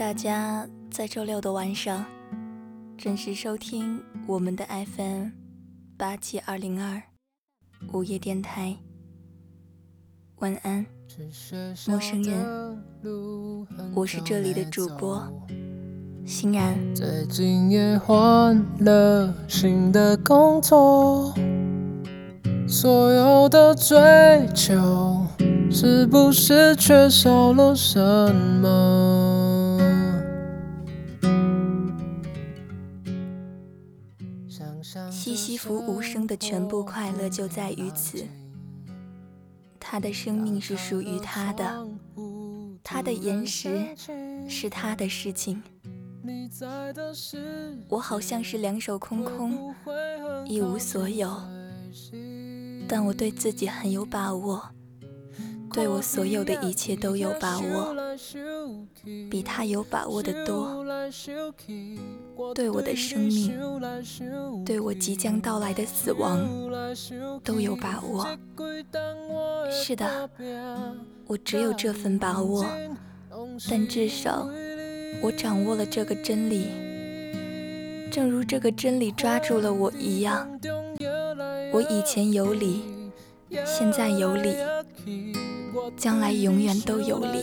大家在周六的晚上准时收听我们的 FM 八七二零二午夜电台。晚安，陌生人，我是这里的主播欣然。最近也换了新的工作，所有的追求是不是缺少了什么？西西弗无声的全部快乐就在于此。他的生命是属于他的，他的岩石是他的事情。我好像是两手空空，一无所有，但我对自己很有把握，对我所有的一切都有把握，比他有把握的多。对我的生命，对我即将到来的死亡，都有把握。是的，我只有这份把握，但至少我掌握了这个真理，正如这个真理抓住了我一样。我以前有理，现在有理，将来永远都有理。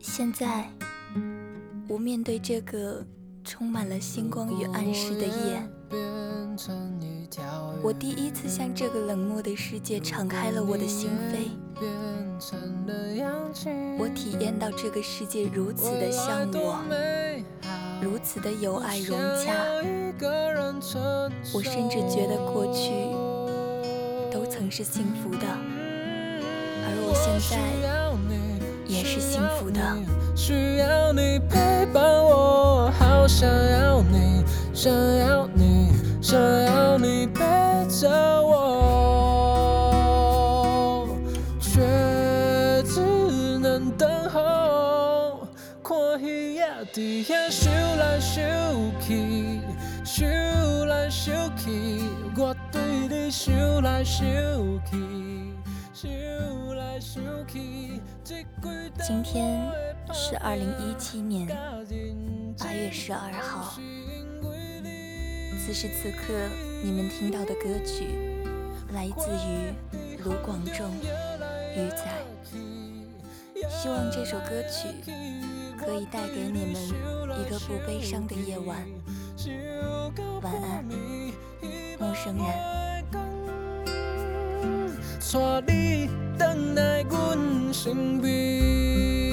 现在，我面对这个充满了星光与暗示的夜，我第一次向这个冷漠的世界敞开了我的心扉。我体验到这个世界如此的像我，如此的有爱融洽。我甚至觉得过去都曾是幸福的，而我现在。也是幸福的。需要你陪伴我，好想要你，想要你，想要你陪着我，却只能等候。看鱼仔伫遐游来游去，游来游去，我对你游来游去。今天是二零一七年八月十二号。此时此刻，你们听到的歌曲来自于卢广仲、鱼仔。希望这首歌曲可以带给你们一个不悲伤的夜晚。晚安，陌生人。带你回来阮身边。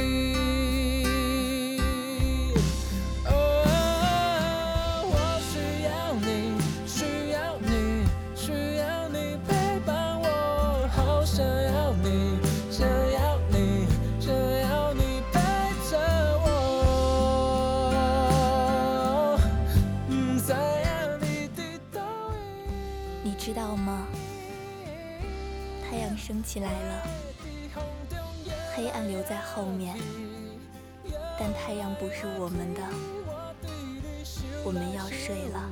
到吗？太阳升起来了，黑暗留在后面，但太阳不是我们的，我们要睡了。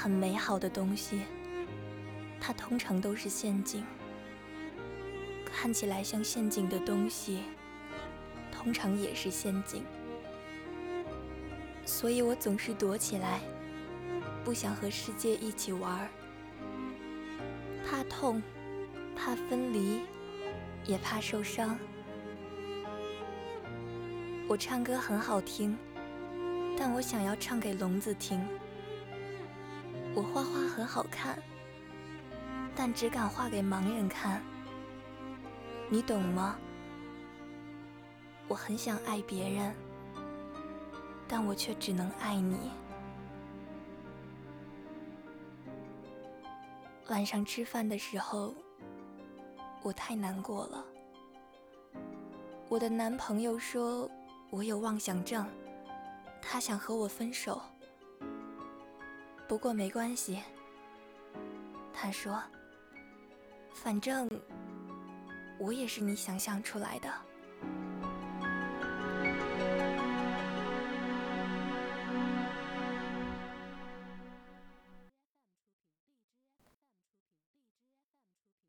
很美好的东西，它通常都是陷阱。看起来像陷阱的东西，通常也是陷阱。所以我总是躲起来，不想和世界一起玩。怕痛，怕分离，也怕受伤。我唱歌很好听。但我想要唱给聋子听。我画画很好看，但只敢画给盲人看。你懂吗？我很想爱别人，但我却只能爱你。晚上吃饭的时候，我太难过了。我的男朋友说我有妄想症。他想和我分手，不过没关系。他说：“反正我也是你想象出来的。”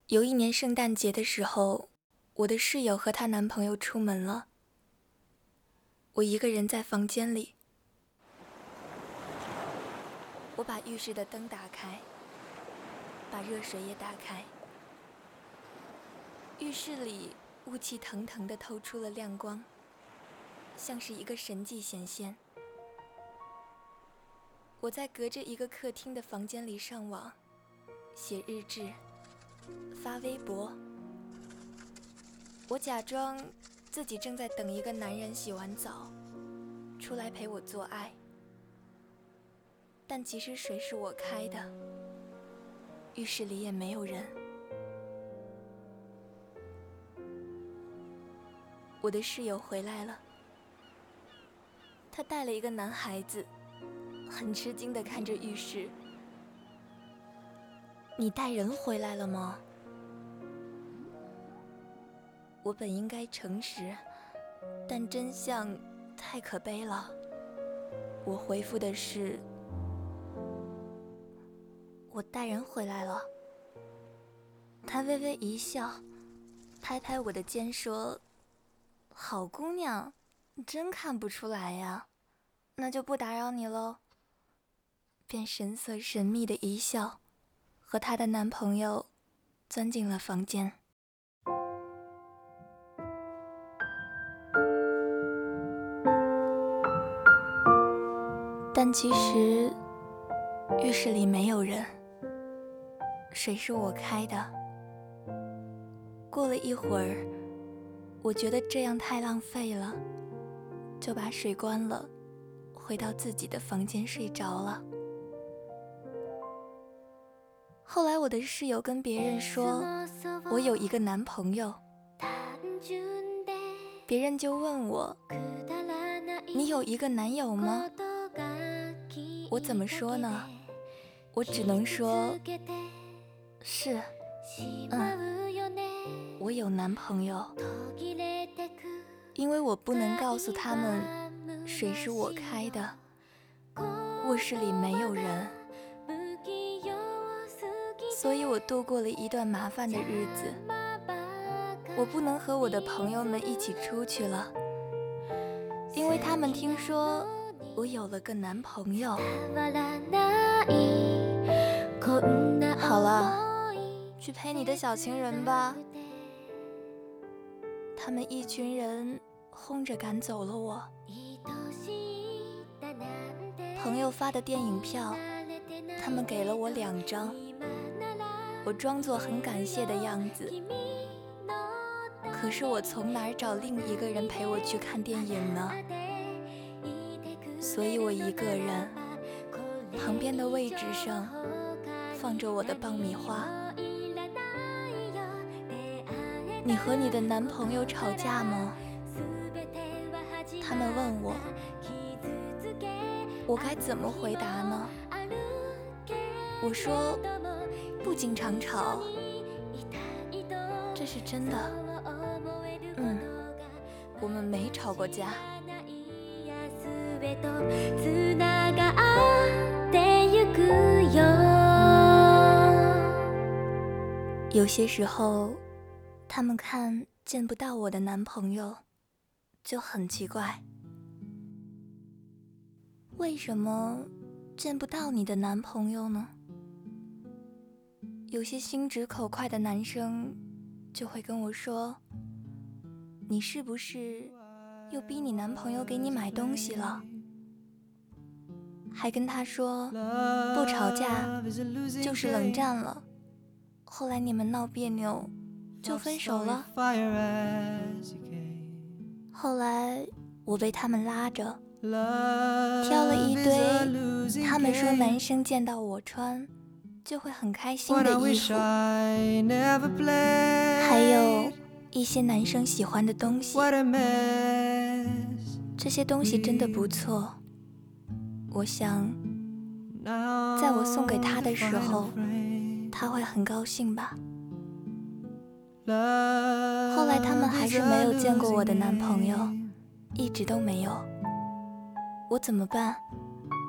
有一年圣诞节的时候，我的室友和她男朋友出门了，我一个人在房间里。我把浴室的灯打开，把热水也打开。浴室里雾气腾腾的透出了亮光，像是一个神迹显现。我在隔着一个客厅的房间里上网，写日志，发微博。我假装自己正在等一个男人洗完澡，出来陪我做爱。但其实水是我开的，浴室里也没有人。我的室友回来了，他带了一个男孩子，很吃惊的看着浴室。你带人回来了吗？我本应该诚实，但真相太可悲了。我回复的是。我带人回来了。他微微一笑，拍拍我的肩说：“好姑娘，真看不出来呀，那就不打扰你喽。”便神色神秘的一笑，和她的男朋友钻进了房间。但其实浴室里没有人。水是我开的。过了一会儿，我觉得这样太浪费了，就把水关了，回到自己的房间睡着了。后来我的室友跟别人说，我有一个男朋友，别人就问我，你有一个男友吗？我怎么说呢？我只能说。是，嗯，我有男朋友，因为我不能告诉他们水是我开的，卧室里没有人，所以我度过了一段麻烦的日子。我不能和我的朋友们一起出去了，因为他们听说我有了个男朋友。好了。去陪你的小情人吧。他们一群人轰着赶走了我。朋友发的电影票，他们给了我两张。我装作很感谢的样子。可是我从哪儿找另一个人陪我去看电影呢？所以我一个人。旁边的位置上放着我的爆米花。你和你的男朋友吵架吗？他们问我，我该怎么回答呢？我说不经常吵，这是真的。嗯，我们没吵过架。有些时候，他们看见不到我的男朋友，就很奇怪，为什么见不到你的男朋友呢？有些心直口快的男生就会跟我说：“你是不是又逼你男朋友给你买东西了？”还跟他说：“不吵架就是冷战了。”后来你们闹别扭，就分手了。后来我被他们拉着，挑了一堆他们说男生见到我穿就会很开心的衣服，还有一些男生喜欢的东西。这些东西真的不错，我想，在我送给他的时候。他会很高兴吧？后来他们还是没有见过我的男朋友，一直都没有。我怎么办？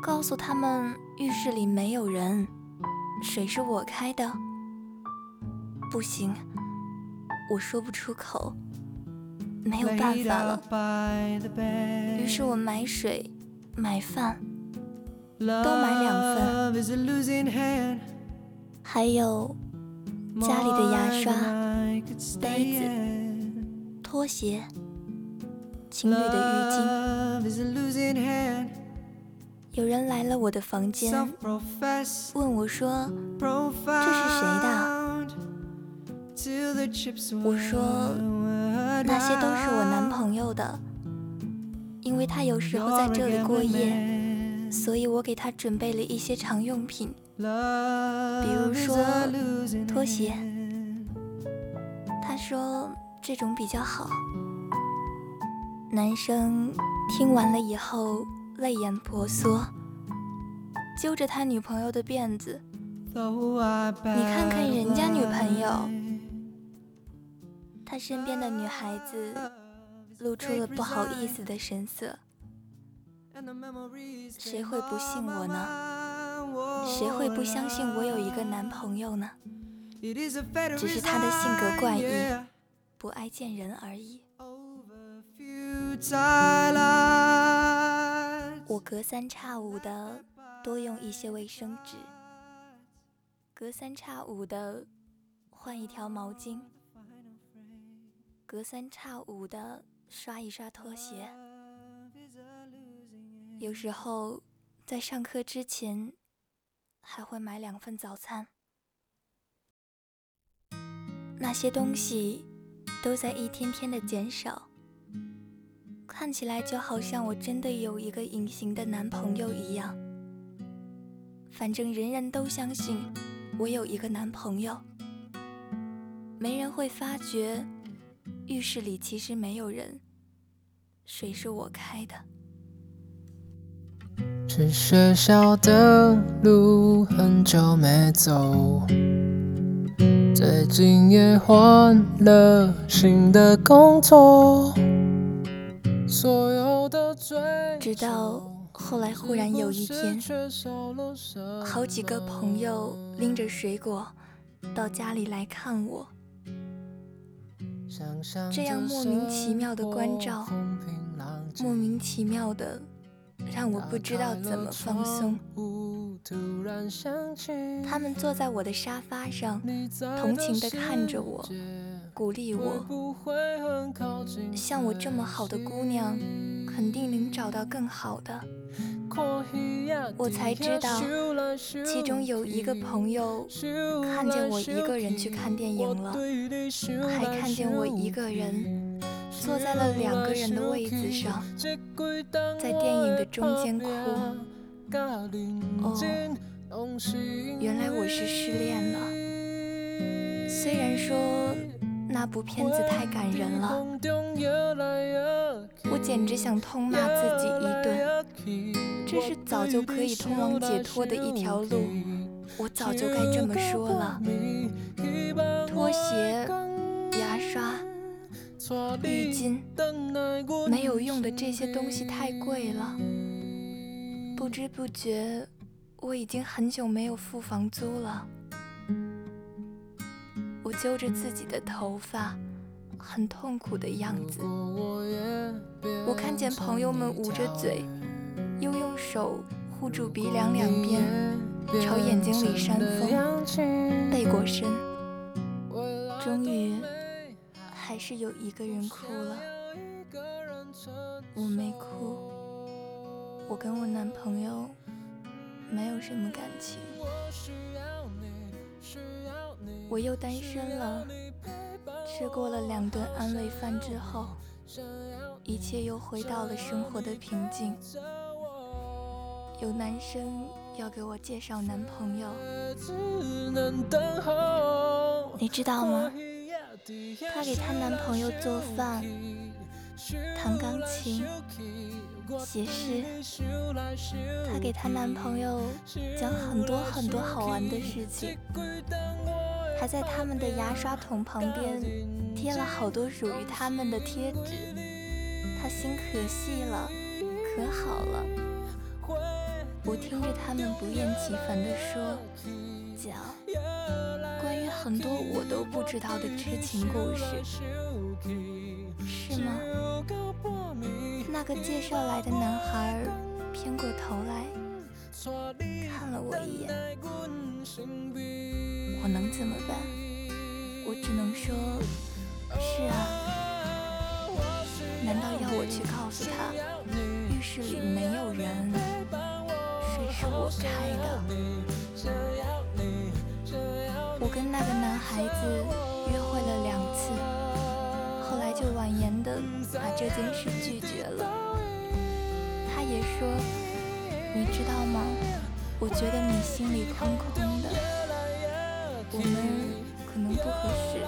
告诉他们浴室里没有人，水是我开的。不行，我说不出口，没有办法了。于是我买水、买饭，都买两份。还有家里的牙刷、杯子、拖鞋、情侣的浴巾。有人来了我的房间，问我说：“这是谁的？”我说：“那些都是我男朋友的，因为他有时候在这里过夜，所以我给他准备了一些常用品。”比如说拖鞋，他说这种比较好。男生听完了以后泪眼婆娑，揪着他女朋友的辫子：“你看看人家女朋友。”他身边的女孩子露出了不好意思的神色。谁会不信我呢？谁会不相信我有一个男朋友呢？只是他的性格怪异，不爱见人而已。我隔三差五的多用一些卫生纸，隔三差五的换一条毛巾，隔三差五的刷一刷拖鞋。有时候在上课之前。还会买两份早餐，那些东西都在一天天的减少，看起来就好像我真的有一个隐形的男朋友一样。反正人人都相信我有一个男朋友，没人会发觉浴室里其实没有人，水是我开的。去学校的路很久没走，最近也换了新的工作。所有的直到后来，忽然有一天，好几个朋友拎着水果到家里来看我，这样莫名其妙的关照，莫名其妙的。让我不知道怎么放松。他们坐在我的沙发上，同情地看着我，鼓励我。像我这么好的姑娘，肯定能找到更好的。我才知道，其中有一个朋友看见我一个人去看电影了，还看见我一个人。坐在了两个人的位子上，在电影的中间哭。哦，原来我是失恋了。虽然说那部片子太感人了，我简直想痛骂自己一顿。这是早就可以通往解脱的一条路，我早就该这么说了。拖鞋、牙刷、浴巾，没有用的这些东西太贵了。不知不觉，我已经很久没有付房租了。我揪着自己的头发，很痛苦的样子。我看见朋友们捂着嘴，又用手护住鼻梁两边，朝眼睛里扇风，背过身。终于，还是有一个人哭了。我没哭，我跟我男朋友没有什么感情。我又单身了，吃过了两顿安慰饭之后，一切又回到了生活的平静。有男生要给我介绍男朋友，你知道吗？她给她男朋友做饭、弹钢琴、写诗，她给她男朋友讲很多很多好玩的事情。还在他们的牙刷桶旁边贴了好多属于他们的贴纸，他心可细了，可好了。我听着他们不厌其烦地说，讲很多我都不知道的痴情故事，是吗？那个介绍来的男孩偏过头来看了我一眼。我能怎么办？我只能说，是啊。难道要我去告诉他，浴室里没有人，水是我开的？我跟那个男孩子约会了两次，后来就婉言的把这件事拒绝了。他也说，你知道吗？我觉得你心里空空的。我们可能不合适，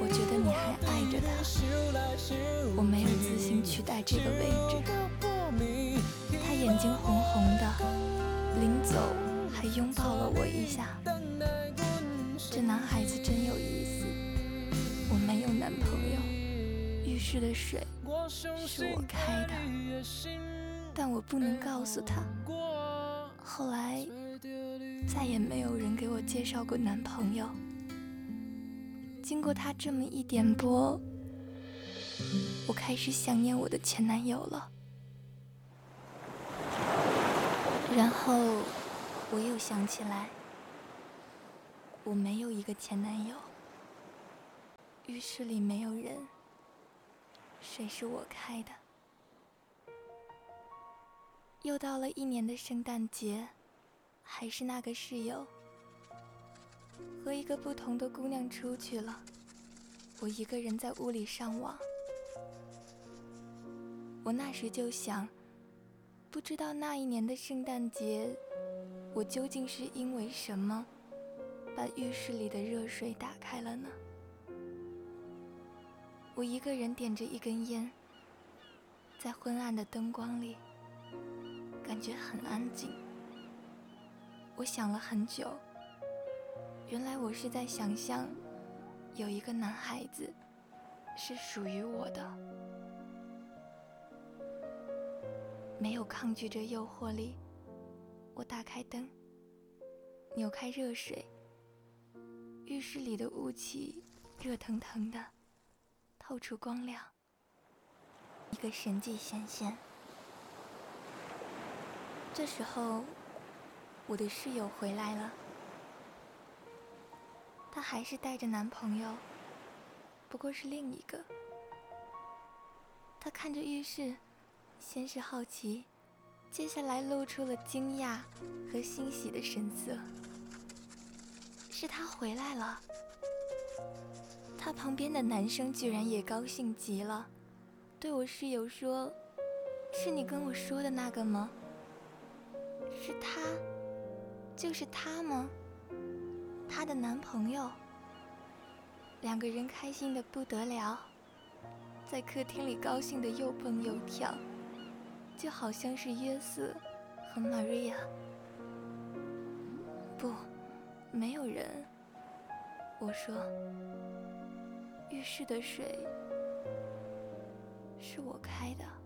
我觉得你还爱着他，我没有自信取代这个位置。他眼睛红红的，临走还拥抱了我一下。这男孩子真有意思。我没有男朋友，浴室的水是我开的，但我不能告诉他。后来。再也没有人给我介绍过男朋友。经过他这么一点拨，我开始想念我的前男友了。然后我又想起来，我没有一个前男友。浴室里没有人，水是我开的。又到了一年的圣诞节。还是那个室友，和一个不同的姑娘出去了，我一个人在屋里上网。我那时就想，不知道那一年的圣诞节，我究竟是因为什么，把浴室里的热水打开了呢？我一个人点着一根烟，在昏暗的灯光里，感觉很安静。我想了很久，原来我是在想象，有一个男孩子是属于我的。没有抗拒这诱惑力，我打开灯，扭开热水，浴室里的雾气热腾腾的，透出光亮，一个神迹显现。这时候。我的室友回来了，她还是带着男朋友，不过是另一个。她看着浴室，先是好奇，接下来露出了惊讶和欣喜的神色。是他回来了。他旁边的男生居然也高兴极了。对我室友说是你跟我说的那个吗？是他就是他吗？她的男朋友。两个人开心的不得了在客厅里高兴的又蹦又跳就好像是约瑟和玛瑞亚。没有人。我说浴室的水是我开的。